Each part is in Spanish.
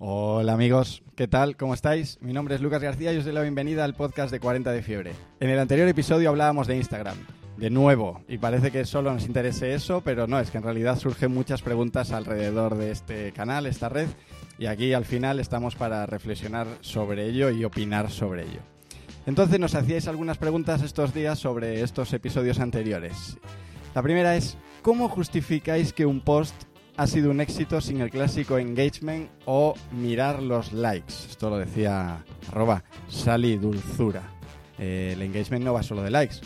Hola amigos, ¿qué tal? ¿Cómo estáis? Mi nombre es Lucas García y os doy la bienvenida al podcast de 40 de Fiebre. En el anterior episodio hablábamos de Instagram, de nuevo, y parece que solo nos interese eso, pero no, es que en realidad surgen muchas preguntas alrededor de este canal, esta red, y aquí al final estamos para reflexionar sobre ello y opinar sobre ello. Entonces nos hacíais algunas preguntas estos días sobre estos episodios anteriores. La primera es, ¿cómo justificáis que un post ha sido un éxito sin el clásico engagement o mirar los likes. Esto lo decía arroba Sally Dulzura. Eh, el engagement no va solo de likes,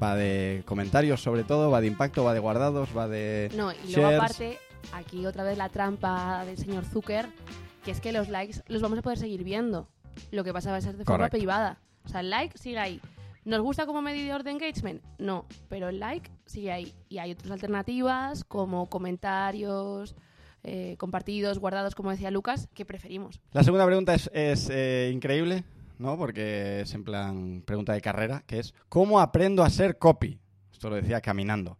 va de comentarios sobre todo, va de impacto, va de guardados, va de... No, y luego shares. aparte, aquí otra vez la trampa del señor Zucker, que es que los likes los vamos a poder seguir viendo. Lo que pasa va a ser de forma privada. O sea, el like sigue ahí. ¿Nos gusta como medidor de engagement? No, pero el like sigue ahí. Y hay otras alternativas como comentarios, eh, compartidos, guardados, como decía Lucas, que preferimos. La segunda pregunta es, es, eh, increíble, ¿no? Porque es en plan pregunta de carrera, que es ¿cómo aprendo a ser copy? Esto lo decía caminando.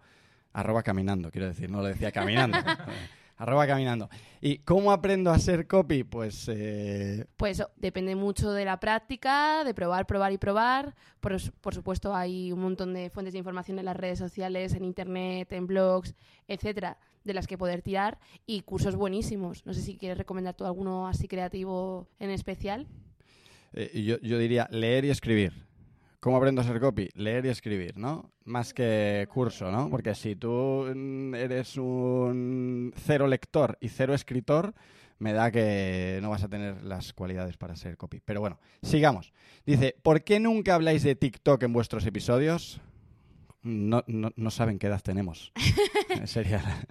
Arroba caminando, quiero decir, no lo decía caminando. Arroba caminando. ¿Y cómo aprendo a ser copy? Pues eh, Pues depende mucho de la práctica, de probar, probar y probar. Por, por supuesto, hay un montón de fuentes de información en las redes sociales, en internet, en blogs, etcétera, de las que poder tirar y cursos buenísimos. No sé si quieres recomendar tú alguno así creativo en especial. Eh, yo, yo diría leer y escribir. ¿Cómo aprendo a ser copy? Leer y escribir, ¿no? Más que curso, ¿no? Porque si tú mm, eres un cero lector y cero escritor, me da que no vas a tener las cualidades para ser copy. Pero bueno, sigamos. Dice, ¿por qué nunca habláis de TikTok en vuestros episodios? No, no, no saben qué edad tenemos. Sería... la-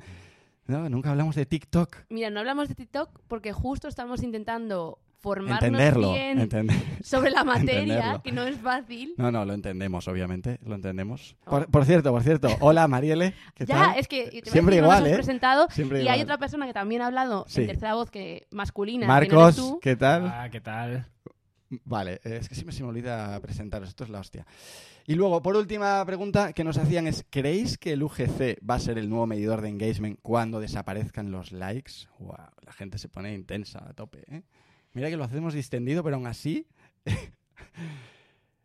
No, nunca hablamos de TikTok. Mira, no hablamos de TikTok porque justo estamos intentando formarnos Entenderlo. bien entender- sobre la materia, entenderlo. que no es fácil. No, no, lo entendemos, obviamente, lo entendemos. Oh. Por, por cierto, por cierto, hola Mariele, ¿qué ya, tal? es que te Siempre igual, nos has ¿eh? presentado Siempre y hay otra persona que también ha hablado Sí. en tercera voz que masculina. que no eres Marcos, tú. ¿qué tal? Ah, ¿qué tal? Vale, es que siempre se me olvida presentaros, esto es la hostia. Y luego, por última pregunta que nos hacían es, ¿creéis que el UGC va a ser el nuevo medidor de engagement cuando desaparezcan los likes? Wow, la gente se pone intensa a tope, ¿eh? Mira que lo hacemos distendido, pero aún así...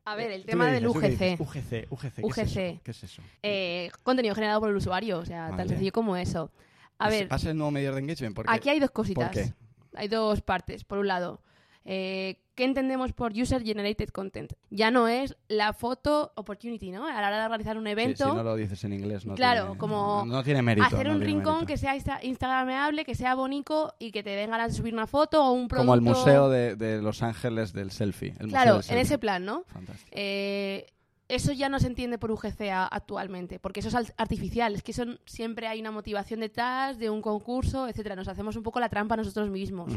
A ver, el ¿Tú tema del UGC. UGC, UGC, ¿qué es UGC. eso? ¿Qué es eso? Eh, contenido generado por el usuario, o sea, Vale. tan sencillo como eso. A ¿Es- ver, ¿Va a ser el nuevo medidor de engagement? Porque aquí hay dos cositas. qué? Hay dos partes. Por un lado, eh, ¿qué entendemos por User Generated Content? Ya no es la foto opportunity, ¿no? A la hora de realizar un Sí, evento, si no lo dices en inglés, no Claro, tiene, como no, no tiene mérito. hacer un rincón mérito. que sea insta- instagrameable, que sea bonito y que te den ganas de subir una foto o un producto. Como el museo de, de Los Ángeles del selfie. el Claro, del en ese plan, ¿no? Fantástico. Eh, eso ya no se entiende por UGC actualmente, porque eso es al- artificial, es que son, siempre hay una motivación detrás de un concurso, etcétera. Nos hacemos un poco la trampa nosotros mismos.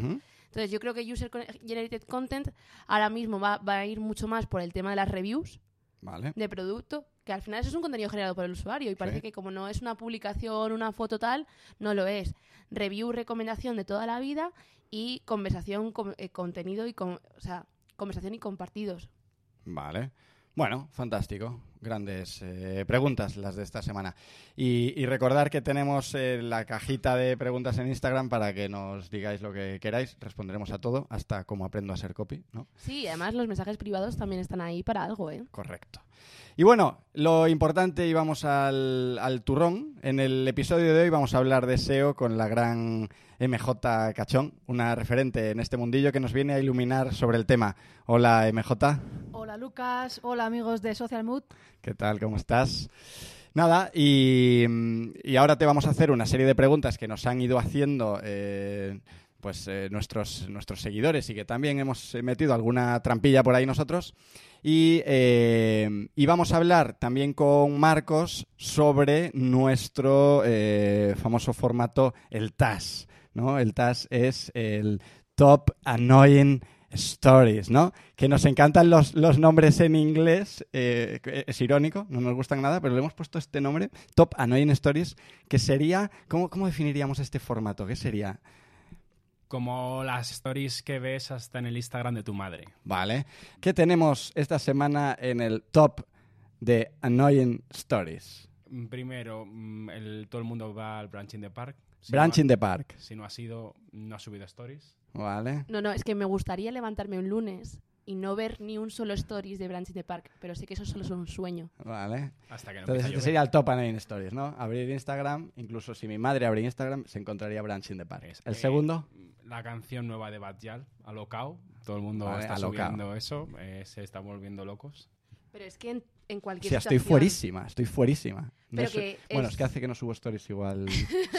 Entonces yo creo que User Generated Content ahora mismo va, va a ir mucho más por el tema de las reviews Vale. de producto, que al final eso es un contenido generado por el usuario y parece Sí. que como no es una publicación, una foto tal, no lo es. Review, recomendación de toda la vida y conversación, com- eh, contenido y, con- o sea, conversación y compartidos. Vale. Bueno, fantástico. Grandes eh, preguntas las de esta semana. Y, y recordar que tenemos eh, la cajita de preguntas en Instagram para que nos digáis lo que queráis. Responderemos a todo, hasta cómo aprendo a ser copy, ¿no? Sí, además los mensajes privados también están ahí para algo, ¿eh? Correcto. Y bueno, lo importante, y vamos al, al turrón. En el episodio de hoy vamos a hablar de SEO con la gran MJ Cachón, una referente en este mundillo que nos viene a iluminar sobre el tema. Hola MJ, Hola Lucas, hola amigos de Social Mood. ¿qué tal? ¿Cómo estás? Nada, y, y ahora te vamos a hacer una serie de preguntas que nos han ido haciendo eh, pues eh, nuestros, nuestros seguidores y que también hemos eh, metido alguna trampilla por ahí nosotros. Y, eh, y vamos a hablar también con Marcos sobre nuestro famoso formato, el TAS. ¿no? El TAS es el Top Annoying Stories, ¿no? Que nos encantan los, los nombres en inglés, es irónico, no nos gustan nada, pero le hemos puesto este nombre, Top Annoying Stories, que sería, ¿cómo, cómo definiríamos este formato? ¿Qué sería? Como las stories que ves hasta en el Instagram de tu madre. Vale. ¿Qué tenemos esta semana en el top de Annoying Stories? Mm, Primero, mm, el- todo el mundo va al Branch in the Park. Si Branch no, in the Park. Si no ha sido, no ha subido stories. Vale. No, no, es que me gustaría levantarme un lunes y no ver ni un solo stories de Branch in the Park, pero sé que eso solo es un sueño. Vale. Hasta que no Entonces este sería el top and in stories, ¿no? Abrir Instagram, incluso si mi madre abre Instagram, se encontraría Branch in the Park. Es, El eh, segundo, La canción nueva de Bad Yal, Alocao. Todo el mundo Vale, está Alocao. subiendo eso. eh, se está volviendo locos. Pero es que en, en o cualquier sea, estoy situación- fuerísima, estoy fuerísima. No Pero sé- que Bueno, es- es que hace que no subo stories igual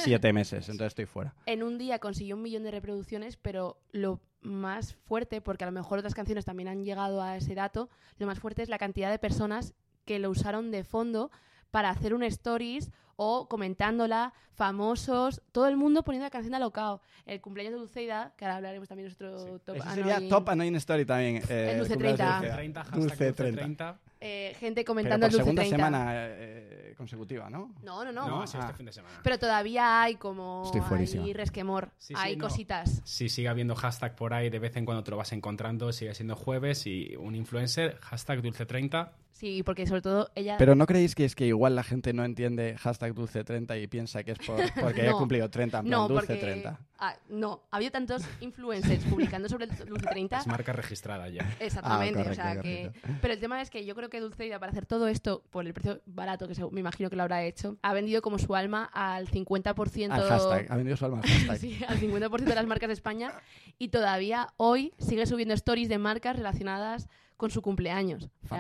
siete meses, entonces estoy fuera. En un día consiguió un millón de reproducciones, pero lo más fuerte, porque a lo mejor otras canciones también han llegado a ese dato, lo más fuerte es la cantidad de personas que lo usaron de fondo para hacer un stories o comentándola, famosos, todo el mundo poniendo la canción de Alocao. El cumpleaños de Dulceida, que ahora hablaremos también de nuestro top Ese sería no, y- top and in story también. eh, El Dulce cumpleaños de 30. Dulce. 30, hashtag Dulce Dulce 30. 30. eh, gente Pero comentando por el Dulce segunda 30. semana eh, consecutiva, ¿no? No, no, no. Ah. este fin de semana. Pero todavía hay como Estoy fuerísima. hay resquemor, Sí, sí, hay no. cositas. Si sigue habiendo hashtag por ahí, de vez en cuando te lo vas encontrando, sigue siendo jueves y un influencer, hashtag Dulce30. Sí, porque sobre todo ella Pero ¿no creéis que es que igual la gente no entiende hashtag dulce30 y piensa que es por, porque haya No. cumplido 30, en plan No, porque dulce30? Ah, no, ha habido tantos influencers publicando sobre el Dulce 30. Es marca registrada ya. Exactamente, Ah, o sea que... Pero el tema es que yo creo que Dulceida para hacer todo esto por el precio barato que se- me imagino que lo habrá hecho, ha vendido como su alma al 50% Al hashtag, ha vendido su alma al hashtag. Sí, al 50% de las marcas de España y todavía hoy sigue subiendo stories de marcas relacionadas con su cumpleaños. O sea,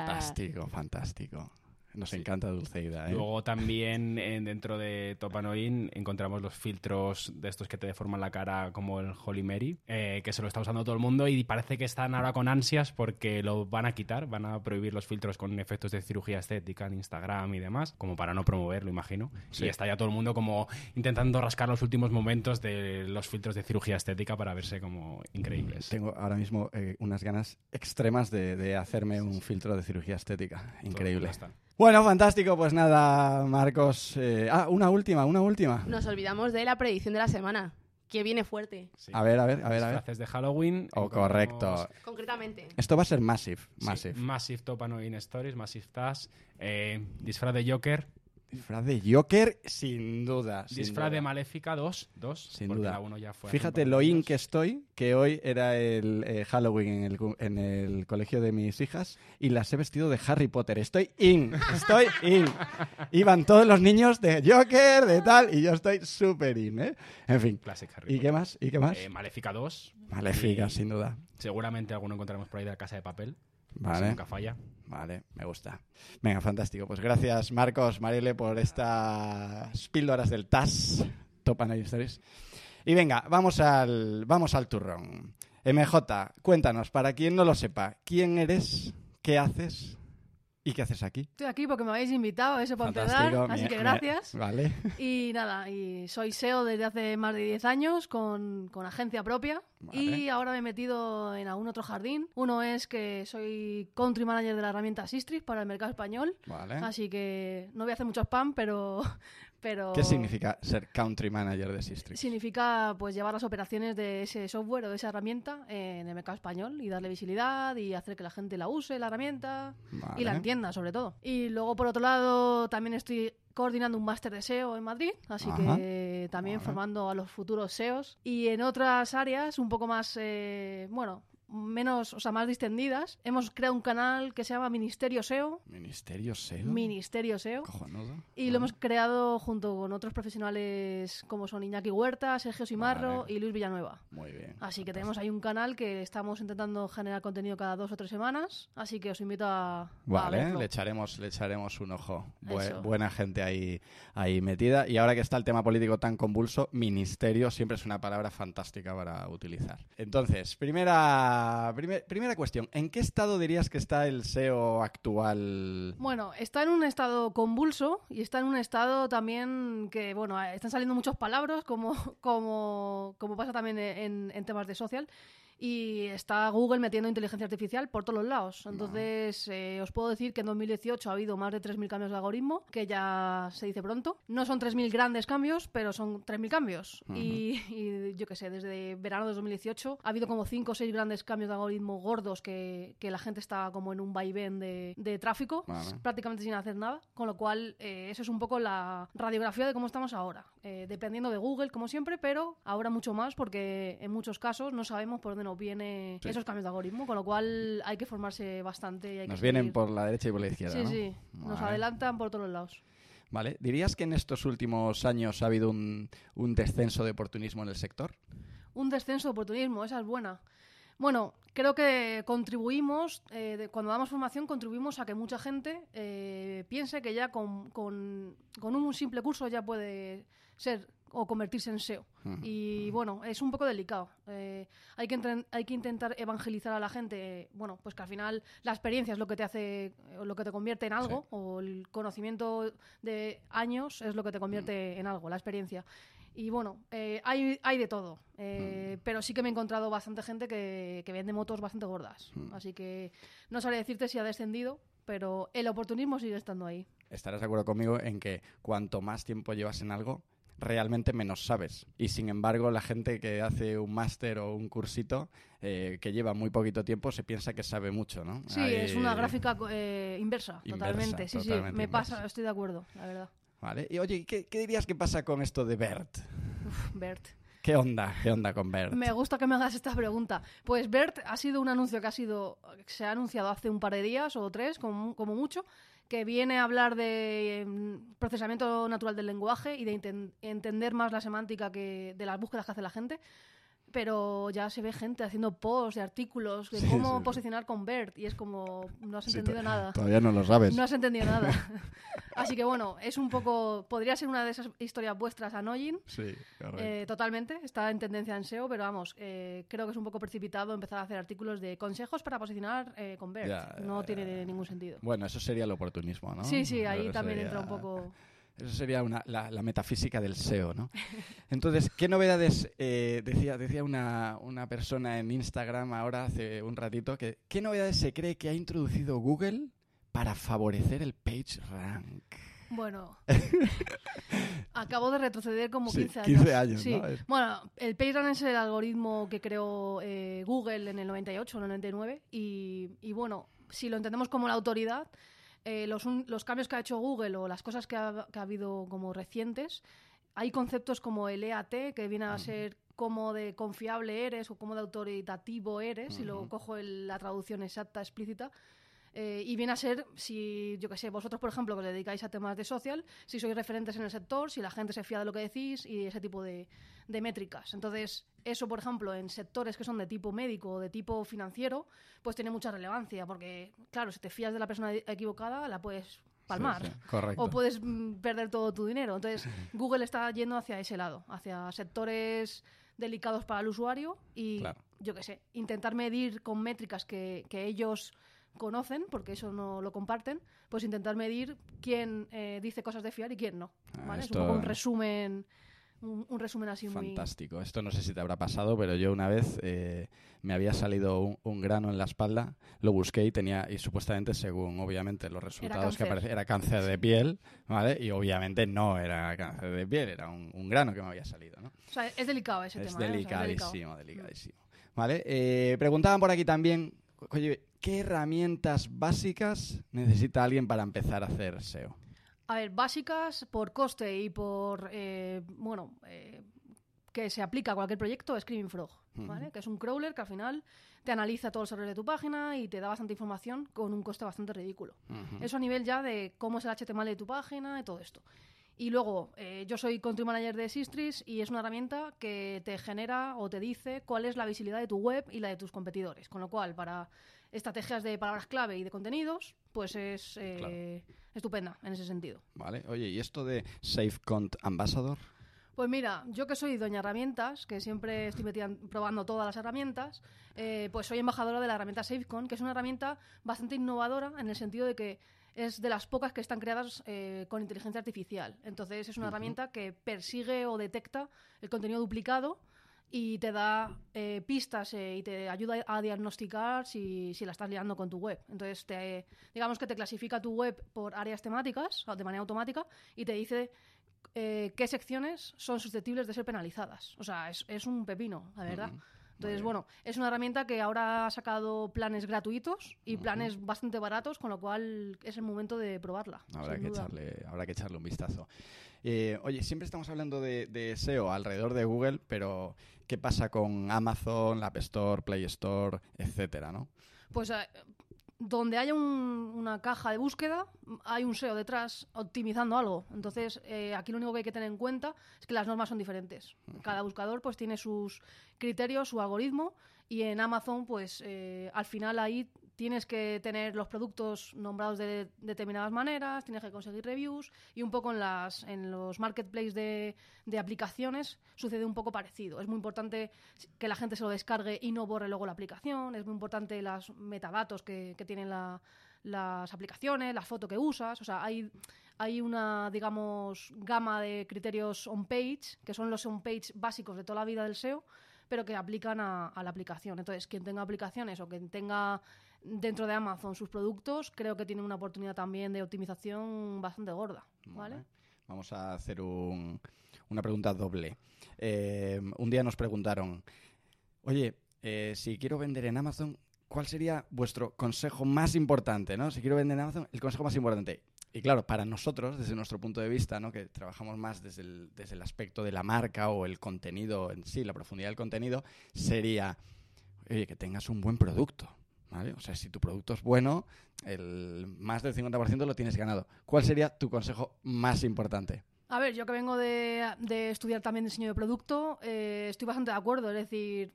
Fantástico, Nos encanta Dulceida, ¿eh? Luego también eh, dentro de Topanoin encontramos los filtros de estos que te deforman la cara como el Holy Mary, eh, que se lo está usando todo el mundo y parece que están ahora con ansias porque lo van a quitar, van a prohibir los filtros con efectos de cirugía estética en Instagram y demás, como para no promoverlo, imagino. Sí. Y está ya todo el mundo como intentando rascar los últimos momentos de los filtros de cirugía estética para verse como increíbles. Tengo ahora mismo eh, unas ganas extremas de, de hacerme un filtro de cirugía estética. Todo Increíble. ya está. Bueno, fantástico. Pues nada, Marcos. eh, Ah, una última, una última. Nos olvidamos de la predicción de la semana, que viene fuerte, Sí. A ver, a ver, a ver, a ver. Disfraces de Halloween. Oh, correcto. concretamente. Esto va a ser Massive. Sí, Massive. Massive Topanoin Stories, Massive Task, eh, disfraz de Joker, Disfraz de Joker, sin duda. sin disfraz duda. de Maléfica 2, 2 Sin porque duda. la uno ya fue hace Fíjate lo in que estoy, que hoy era el eh, Halloween en el, cu- en el colegio de mis hijas y las he vestido de Harry Potter. Estoy in, estoy in. Iban todos los niños de Joker, de tal, y yo estoy súper in, ¿eh? En fin. Classic Harry ¿Y qué Potter. más? ¿Y qué más? Eh, Maléfica 2. Maléfica, sin duda. Seguramente alguno encontraremos por ahí de la Casa de Papel. Vale. Nunca falla. Vale, me gusta. Venga, fantástico. Pues gracias, Marcos, Marielle, por estas píldoras del TAS, Top and Stories. Y venga, vamos al, vamos al turrón. MJ, cuéntanos, para quien no lo sepa, ¿quién eres? ¿Qué haces? ¿Y qué haces aquí? Estoy aquí porque me habéis invitado, eso para empezar. Así que gracias. Vale. Y nada, y soy SEO desde hace más de 10 años con, con agencia propia. Vale. Y ahora me he metido en algún otro jardín. Uno es que soy country manager de la herramienta Sistrix para el mercado español. Vale. Así que no voy a hacer mucho spam, pero. Pero ¿Qué significa ser country manager de Sistrix? Significa pues llevar las operaciones de ese software o de esa herramienta en el mercado español y darle visibilidad y hacer que la gente la use, la herramienta Vale. y la entienda sobre todo. Y luego por otro lado también estoy coordinando un máster de SEO en Madrid, así Ajá. que también Vale. formando a los futuros SEOs y en otras áreas un poco más, eh, bueno, menos, o sea, más distendidas, hemos creado un canal que se llama Ministerio SEO, Ministerio SEO. Ministerio SEO. Cojonudo. Y lo hemos creado junto con otros profesionales como son Iñaki Huerta, Sergio Simarro Vale. y Luis Villanueva. Muy bien. Así que tenemos ahí un canal que estamos intentando generar contenido cada dos o tres semanas. Así que os invito a, Vale, le echaremos, le echaremos un ojo. Buena gente ahí, ahí metida. Y ahora que está el tema político tan convulso, ministerio siempre es una palabra fantástica para utilizar. Entonces, primera, primer- primera cuestión. ¿En qué estado dirías que está el SEO actual? Bueno, está en un estado convulso y está en un estado también que, bueno, están saliendo muchas palabras, como, como, como pasa también en, en temas de social. Y está Google metiendo inteligencia artificial por todos los lados. Entonces, eh, os puedo decir que en 2018 ha habido más de 3.000 cambios de algoritmo, que ya se dice pronto. No son 3.000 grandes cambios, pero son 3.000 cambios. y, y yo qué sé, desde verano de 2018 ha habido como 5 o 6 grandes cambios de algoritmo gordos que, que la gente está como en un vaivén de, de tráfico Vale. prácticamente sin hacer nada, con lo cual eh, eso es un poco la radiografía de cómo estamos ahora. Eh, dependiendo de Google, como siempre, pero ahora mucho más porque en muchos casos no sabemos por dónde nos vienen Sí. esos cambios de algoritmo, con lo cual hay que formarse bastante. y hay Nos que vienen por la derecha y por la izquierda, Sí, ¿no? sí, nos adelantan por todos lados. Vale. ¿Dirías que en estos últimos años ha habido un, un descenso de oportunismo en el sector? Un descenso de oportunismo, esa es buena. Bueno, creo que contribuimos, eh, de- cuando damos formación, contribuimos a que mucha gente eh, piense que ya con, con- con un simple curso ya puede ser o convertirse en SEO. Ujú. Y bueno, es un poco delicado. Eh, hay, que hay que intentar evangelizar a la gente, eh, bueno, pues que al final la experiencia es lo que te hace, o lo que te convierte en algo, Sí. o el conocimiento de años es lo que te convierte en algo, la experiencia. Y bueno, eh, hay, hay de todo. eh, Pero sí que me he encontrado bastante gente que, que vende motos bastante gordas. Así que no sabría decirte si ha descendido, pero el oportunismo sigue estando ahí. Estarás de acuerdo conmigo en que cuanto más tiempo llevas en algo, realmente menos sabes. Y sin embargo, la gente que hace un máster o un cursito eh, que lleva muy poquito tiempo se piensa que sabe mucho, ¿no? Sí, es una gráfica eh, inversa, Inversa, totalmente. Sí, totalmente sí, me inversa. pasa, estoy de acuerdo, la verdad. Vale. Y oye, ¿qué, qué dirías que pasa con esto de Bert? Uf, Bert. ¿Qué onda? ¿Qué onda con Bert? Me gusta que me hagas esta pregunta. Pues BERT ha sido un anuncio que ha sido se ha anunciado hace un par de días o tres, como, como mucho, que viene a hablar de em, procesamiento natural del lenguaje y de entender más la semántica que de las búsquedas que hace la gente. Pero ya se ve gente haciendo posts de artículos de Sí, cómo sí, posicionar con BERT y es como no has entendido nada. Todavía no lo sabes. No has entendido nada. Así que bueno, es un poco. Podría ser una de esas historias vuestras annoying. Sí. Eh, totalmente, está en tendencia en SEO, pero vamos, eh, creo que es un poco precipitado empezar a hacer artículos de consejos para posicionar eh, con BERT. Ya, no ya, tiene ningún sentido. Bueno, eso sería el oportunismo, ¿no? Sí, sí, ahí también sería- entra un poco. Eso sería una- la, la metafísica del SEO, ¿no? Entonces, ¿qué novedades eh, decía, decía una, una persona en Instagram ahora hace un ratito que qué novedades se cree que ha introducido Google para favorecer el page rank? Bueno, acabo de retroceder como Sí, 15 años. 15 años, Sí. ¿no? Bueno, el PageRank es el algoritmo que creó eh, Google en el 98 o el 99 y, y bueno, si lo entendemos como la autoridad, eh, los, un- los cambios que ha hecho Google o las cosas que ha, que ha habido como recientes, hay conceptos como el EAT, que viene a ser cómo de confiable eres o cómo de autoritativo eres, si lo cojo en la traducción exacta, explícita, eh, y viene a ser, si, yo que sé, vosotros, por ejemplo, que os dedicáis a temas de social, si sois referentes en el sector, si la gente se fía de lo que decís y ese tipo de, de métricas. Entonces, eso, por ejemplo, en sectores que son de tipo médico o de tipo financiero, pues tiene mucha relevancia, porque, claro, si te fías de la persona equivocada, la puedes palmar. Sí, sí, correcto. O puedes mm, perder todo tu dinero. Entonces, Google está yendo hacia ese lado, hacia sectores delicados para el usuario y, Claro. yo qué sé, intentar medir con métricas que, que ellos conocen, porque eso no lo comparten, pues intentar medir quién eh, dice cosas de fiar y quién no. ¿vale? Es un poco un resumen, un, un resumen así muy... Fantástico. Esto no sé si te habrá pasado, pero yo una vez eh, me había salido un, un grano en la espalda, lo busqué y tenía, y supuestamente, según obviamente los resultados que aparecían, era cáncer de piel, ¿vale? Y obviamente no era cáncer de piel, era un, un grano que me había salido, ¿no? O sea, es delicado ese es tema. ¿eh? O sea, es delicadísimo, delicadísimo. ¿Vale? Eh, preguntaban por aquí también, oye, ¿qué herramientas básicas necesita alguien para empezar a hacer SEO? A ver, básicas por coste y por, eh, bueno, eh, que se aplica a cualquier proyecto, Screaming Frog, ¿vale? Que es un crawler que al final te analiza todos los errores de tu página y te da bastante información con un coste bastante ridículo. Eso a nivel ya de cómo es el HTML de tu página y todo esto. Y luego, eh, yo soy Country Manager de Sistris y es una herramienta que te genera o te dice cuál es la visibilidad de tu web y la de tus competidores. Con lo cual, para estrategias de palabras clave y de contenidos, pues es eh, estupenda en ese sentido. ¿Vale? Oye, ¿y esto de SafeCont Ambassador? Pues mira, yo que soy doña herramientas, que siempre estoy metida probando todas las herramientas, eh, pues soy embajadora de la herramienta SafeCon, que es una herramienta bastante innovadora en el sentido de que es de las pocas que están creadas eh, con inteligencia artificial. Entonces es una herramienta que persigue o detecta el contenido duplicado y te da eh, pistas eh, y te ayuda a diagnosticar si, si la estás liando con tu web. Entonces, te, digamos que te clasifica tu web por áreas temáticas de manera automática y te dice eh, qué secciones son susceptibles de ser penalizadas. O sea, es, es un pepino, la verdad. Entonces, bueno, es una herramienta que ahora ha sacado planes gratuitos y planes bastante baratos, con lo cual es el momento de probarla. Habrá que, duda. echarle, habrá que echarle un vistazo. Eh, oye, siempre estamos hablando de, de SEO alrededor de Google, pero ¿qué pasa con Amazon, la App Store, Play Store, etcétera, no? Pues eh, donde haya un- una caja de búsqueda, hay un SEO detrás optimizando algo. Entonces, eh, aquí lo único que hay que tener en cuenta es que las normas son diferentes. Cada buscador pues tiene sus criterios, su algoritmo, y en Amazon, pues eh, al final ahí tienes que tener los productos nombrados de determinadas maneras, tienes que conseguir reviews y un poco en, las, en los marketplaces de, de aplicaciones sucede un poco parecido. Es muy importante que la gente se lo descargue y no borre luego la aplicación, es muy importante los metadatos que, que tienen la- las aplicaciones, la foto que usas, o sea, hay, hay una, digamos, gama de criterios on-page, que son los on-page básicos de toda la vida del SEO, pero que aplican a, a la aplicación. Entonces, quien tenga aplicaciones o quien tenga dentro de Amazon sus productos, creo que tiene una oportunidad también de optimización bastante gorda, ¿vale? Vale. Vamos a hacer un- una pregunta doble. Eh, un día nos preguntaron, oye, eh, si quiero vender en Amazon, ¿cuál sería vuestro consejo más importante? ¿no? Si quiero vender en Amazon, el consejo más importante. Y claro, para nosotros, desde nuestro punto de vista, ¿no? que trabajamos más desde el, desde el aspecto de la marca o el contenido en sí, la profundidad del contenido, sería, oye, que tengas un buen producto. ¿vale? O sea, si tu producto es bueno, el más del 50% lo tienes ganado. ¿Cuál sería tu consejo más importante? A ver, yo que vengo de, de estudiar también diseño de producto, eh, estoy bastante de acuerdo. Es decir,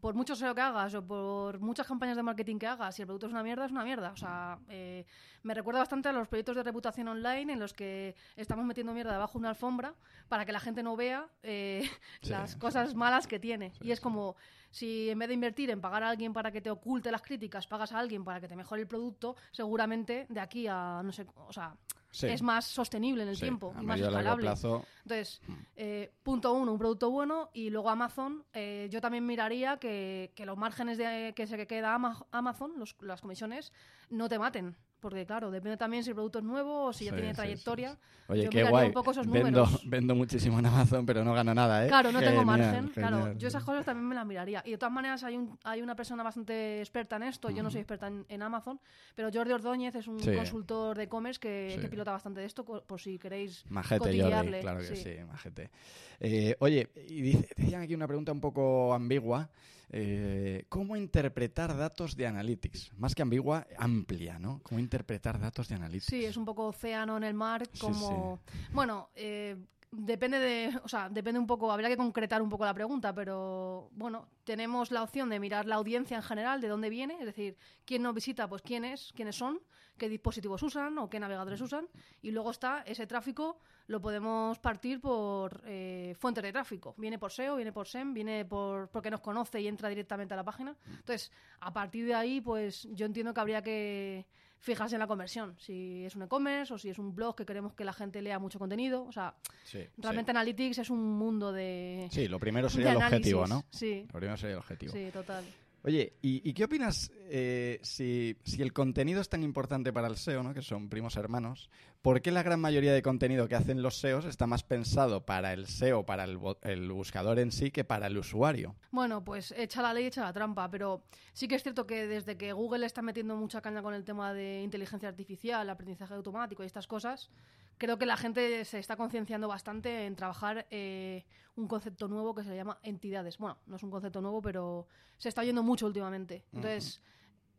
por mucho SEO que hagas o por muchas campañas de marketing que hagas, si el producto es una mierda, es una mierda. O sea, eh, me recuerda bastante a los proyectos de reputación online en los que estamos metiendo mierda debajo de una alfombra para que la gente no vea eh, Sí, las sí. cosas malas que tiene. Sí, y es como si en vez de invertir en pagar a alguien para que te oculte las críticas, pagas a alguien para que te mejore el producto, seguramente de aquí a, no sé, o sea, Sí. es más sostenible en el Sí, tiempo a y más escalable. plazo. Entonces, eh, punto uno, un producto bueno y luego Amazon. eh, yo también miraría que, que los márgenes de, que se queda Ama- Amazon, los- las comisiones, no te maten. Porque, claro, depende también si el producto es nuevo o si ya Sí, tiene sí, trayectoria. sí. Oye, Yo qué guay. un poco esos vendo, vendo muchísimo en Amazon, pero no gano nada, ¿eh? Claro, no tengo Genial, margen. Claro, genial. yo esas cosas también me las miraría. Y de todas maneras hay, un, hay una persona bastante experta en esto. Yo no soy experta en, en Amazon, pero Jordi Ordóñez es un consultor de e-commerce que, que pilota bastante de esto, por si queréis Majete, Jordi, claro que sí, sí. majete. Eh, oye, y dice- decían aquí una pregunta un poco ambigua. Eh, ¿Cómo interpretar datos de Analytics? Más que ambigua, amplia, ¿no? ¿Cómo interpretar datos de Analytics? Sí, es un poco océano en el mar, Sí, como... Bueno, eh, depende de... O sea, depende un poco... Habría que concretar un poco la pregunta, pero bueno, tenemos la opción de mirar la audiencia en general, de dónde viene, es decir, quién nos visita, pues quién es, quiénes son, qué dispositivos usan o qué navegadores usan, y luego está ese tráfico, lo podemos partir por eh, fuentes de tráfico. Viene por SEO, viene por SEM, viene por porque nos conoce y entra directamente a la página. Entonces, a partir de ahí, pues yo entiendo que habría que fijarse en la conversión. Si es un e-commerce o si es un blog que queremos que la gente lea mucho contenido. O sea, Sí, realmente Analytics es un mundo de. sí. Lo primero sería el objetivo. ¿no? Sí, Lo primero sería el objetivo. sí, total. Oye, ¿y, qué opinas eh, si, el contenido es tan importante para el SEO, ¿no? que son primos hermanos? ¿Por qué la gran mayoría de contenido que hacen los SEOs está más pensado para el SEO, para el, el buscador en sí, que para el usuario? Bueno, pues echa la ley, echa la trampa, pero sí que es cierto que desde que Google está metiendo mucha caña con el tema de inteligencia artificial, aprendizaje automático y estas cosas, creo que la gente se está concienciando bastante en trabajar eh, un concepto nuevo que se llama entidades. Bueno, no es un concepto nuevo, pero se está oyendo mucho últimamente. Entonces,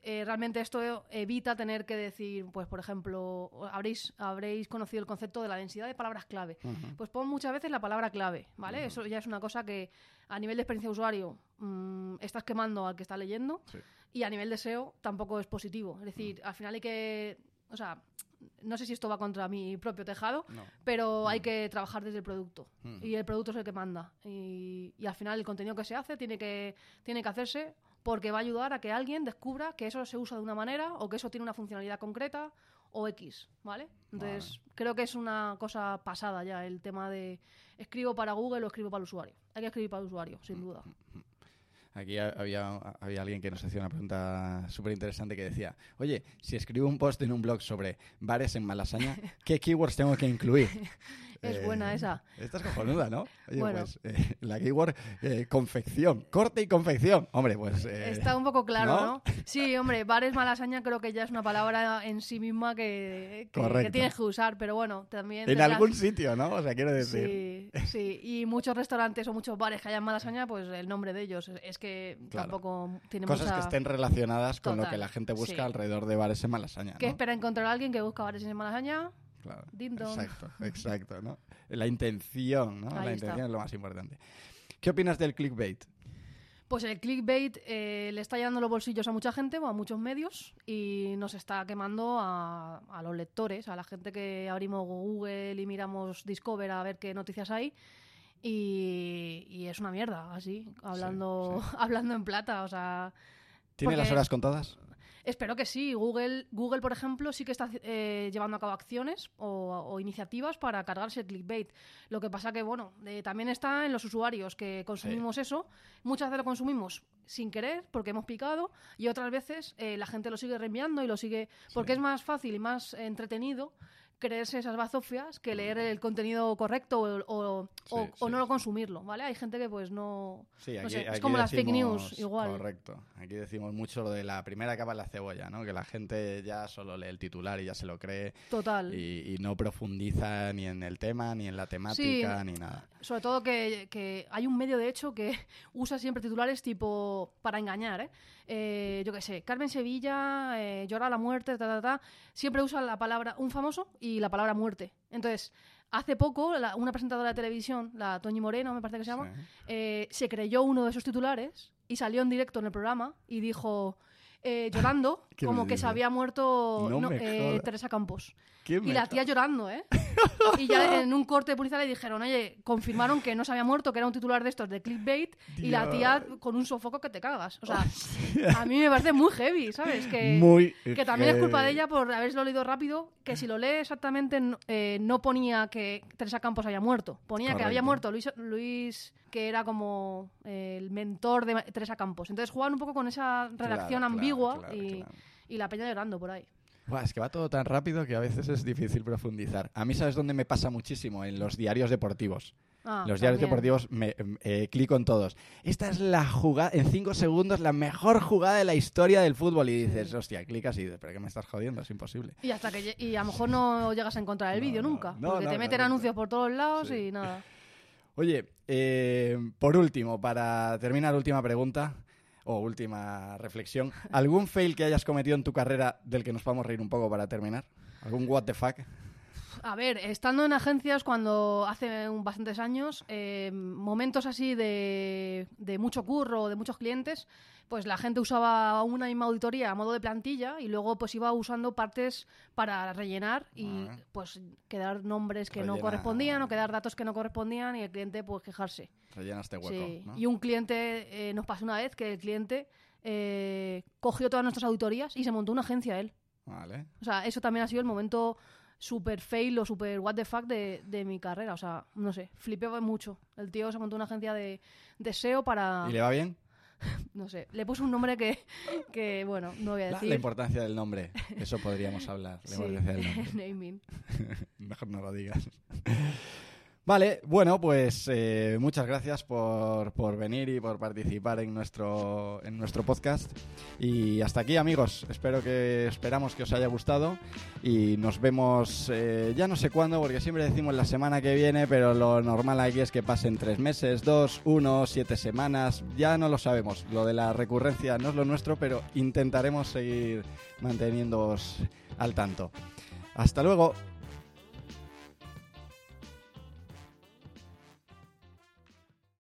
eh, realmente esto evita tener que decir, pues por ejemplo, habréis, habréis conocido el concepto de la densidad de palabras clave. Pues pon muchas veces la palabra clave, ¿vale? Eso ya es una cosa que a nivel de experiencia de usuario mm, estás quemando al que está leyendo Sí. y a nivel de SEO tampoco es positivo. Es decir, al final hay que, o sea, no sé si esto va contra mi propio tejado, No. pero hay que trabajar desde el producto Mm. y el producto es el que manda y, y al final el contenido que se hace tiene que tiene que hacerse porque va a ayudar a que alguien descubra que eso se usa de una manera o que eso tiene una funcionalidad concreta o X, ¿vale? Entonces, creo que es una cosa pasada ya el tema de escribo para Google o escribo para el usuario. Hay que escribir para el usuario, sin duda. Aquí ha- había, había alguien que nos hacía una pregunta súper interesante que decía, oye, si escribo un post en un blog sobre bares en Malasaña, ¿qué keywords tengo que incluir? Es buena esa. Esta es cojonuda, ¿no? Oye, Bueno. pues eh, la keyword eh, confección, corte y confección. Hombre, pues... eh, Está un poco claro, ¿no? ¿no? Sí, hombre, bares malasaña creo que ya es una palabra en sí misma que, que- que tienes que usar, pero bueno, también... En tendrás- algún sitio, ¿no? O sea, quiero decir... Sí, sí. Y muchos restaurantes o muchos bares que hayan malasaña, pues el nombre de ellos. Es que Claro. tampoco tiene Cosas mucha... que estén relacionadas con lo que la gente busca sí. alrededor de bares en Malasaña. ¿Qué ¿no? espera encontrar a alguien que busca bares en malasaña? Claro. Din don. Exacto, exacto, ¿no? La intención, ¿no? Ahí la está. intención es lo más importante. ¿Qué opinas del clickbait? Pues el clickbait eh, le está llenando los bolsillos a mucha gente o a muchos medios y nos está quemando a, a los lectores, a la gente que abrimos Google y miramos Discover a ver qué noticias hay. Y, y es una mierda, así, hablando, hablando en plata. O sea, ¿Tiene las horas contadas? Espero que sí. Google, Google por ejemplo, sí que está eh, llevando a cabo acciones o, o iniciativas para cargarse el clickbait. Lo que pasa que, bueno, eh, también está en los usuarios que consumimos eso. Muchas veces lo consumimos sin querer porque hemos picado y otras veces eh, la gente lo sigue reenviando y lo sigue... Porque es más fácil y más entretenido creerse esas bazofias que leer el contenido correcto o, o- o- Sí, o sí. no lo consumirlo, ¿vale? Hay gente que pues no... Sí, no aquí, sé, es como las fake news, igual. Correcto. Aquí decimos mucho lo de la primera capa de la cebolla, ¿no? Que la gente ya solo lee el titular y ya se lo cree Total. y, y no profundiza ni en el tema, ni en la temática, ni nada. Sobre todo que, que hay un medio, de hecho, que usa siempre titulares tipo para engañar, ¿eh? Eh, yo qué sé, Carmen Sevilla, eh, llora la muerte, ta, ta, ta. Siempre usa la palabra un famoso y la palabra muerte. Entonces, hace poco, la- una presentadora de televisión, la Toñi Moreno, me parece que se llama, Sí. eh, se creyó uno de esos titulares y salió en directo en el programa y dijo, eh, llorando, ¿Qué me como que se había muerto No no, me eh. Teresa Campos. ¿Quién Y la tía llorando, ¿eh? Y ya en un corte de publicidad le dijeron, oye, confirmaron que no se había muerto, que era un titular de estos de clickbait, y la tía con un sofoco que te cagas. O sea, a mí me parece muy heavy, ¿sabes? Que, Muy que también es culpa de ella por haberlo leído rápido, que si lo lee exactamente no, eh, no ponía que Teresa Campos había muerto, ponía que había muerto Luis, Luis que era como eh, el mentor de Teresa Campos. Entonces juegan un poco con esa redacción Claro, ambigua claro, y, y la peña llorando por ahí. Buah, es que va todo tan rápido que a veces es difícil profundizar. A mí, ¿sabes dónde me pasa muchísimo? En los diarios deportivos. Ah, los diarios también. deportivos me eh, clico en todos. Esta es la jugada, en cinco segundos, la mejor jugada de la historia del fútbol. Y dices, hostia, clicas y dices, pero que me estás jodiendo, es imposible. Y hasta que y a lo mejor no llegas a encontrar el No, vídeo no, nunca, no, porque te meten anuncios por todos lados Sí. y nada. Oye, eh, por último, para terminar, última pregunta o última reflexión. ¿Algún fail que hayas cometido en tu carrera del que nos podamos reír un poco para terminar? ¿Algún what the fuck? A ver, estando en agencias cuando hace un- bastantes años, eh, momentos así de, de mucho curro, de muchos clientes, pues la gente usaba una misma auditoría a modo de plantilla y luego pues iba usando partes para rellenar y Ah. pues quedar nombres que no correspondían o quedar datos que no correspondían y el cliente pues quejarse. Rellena este hueco. Sí, ¿no? y un cliente, eh, nos pasó una vez que el cliente eh, cogió todas nuestras auditorías y se montó una agencia él. Vale. O sea, eso también ha sido el momento super fail o super what the fuck de, de mi carrera. O sea, no sé, flipé mucho. El tío se montó una agencia de, de SEO para... ¿Y le va bien? No sé, le puso un nombre que, que bueno, no voy a La, decir. la importancia del nombre. Eso podríamos hablar. La Sí, importancia del nombre. naming. Mejor no lo digas. Vale, bueno, pues eh, muchas gracias por, por venir y por participar en nuestro, en nuestro podcast. Y hasta aquí, amigos. Espero que esperamos que os haya gustado. Y nos vemos eh, ya no sé cuándo, porque siempre decimos la semana que viene, pero lo normal aquí es que pasen tres meses, dos, uno, siete semanas. Ya no lo sabemos. Lo de la recurrencia no es lo nuestro, pero intentaremos seguir manteniéndoos al tanto. Hasta luego.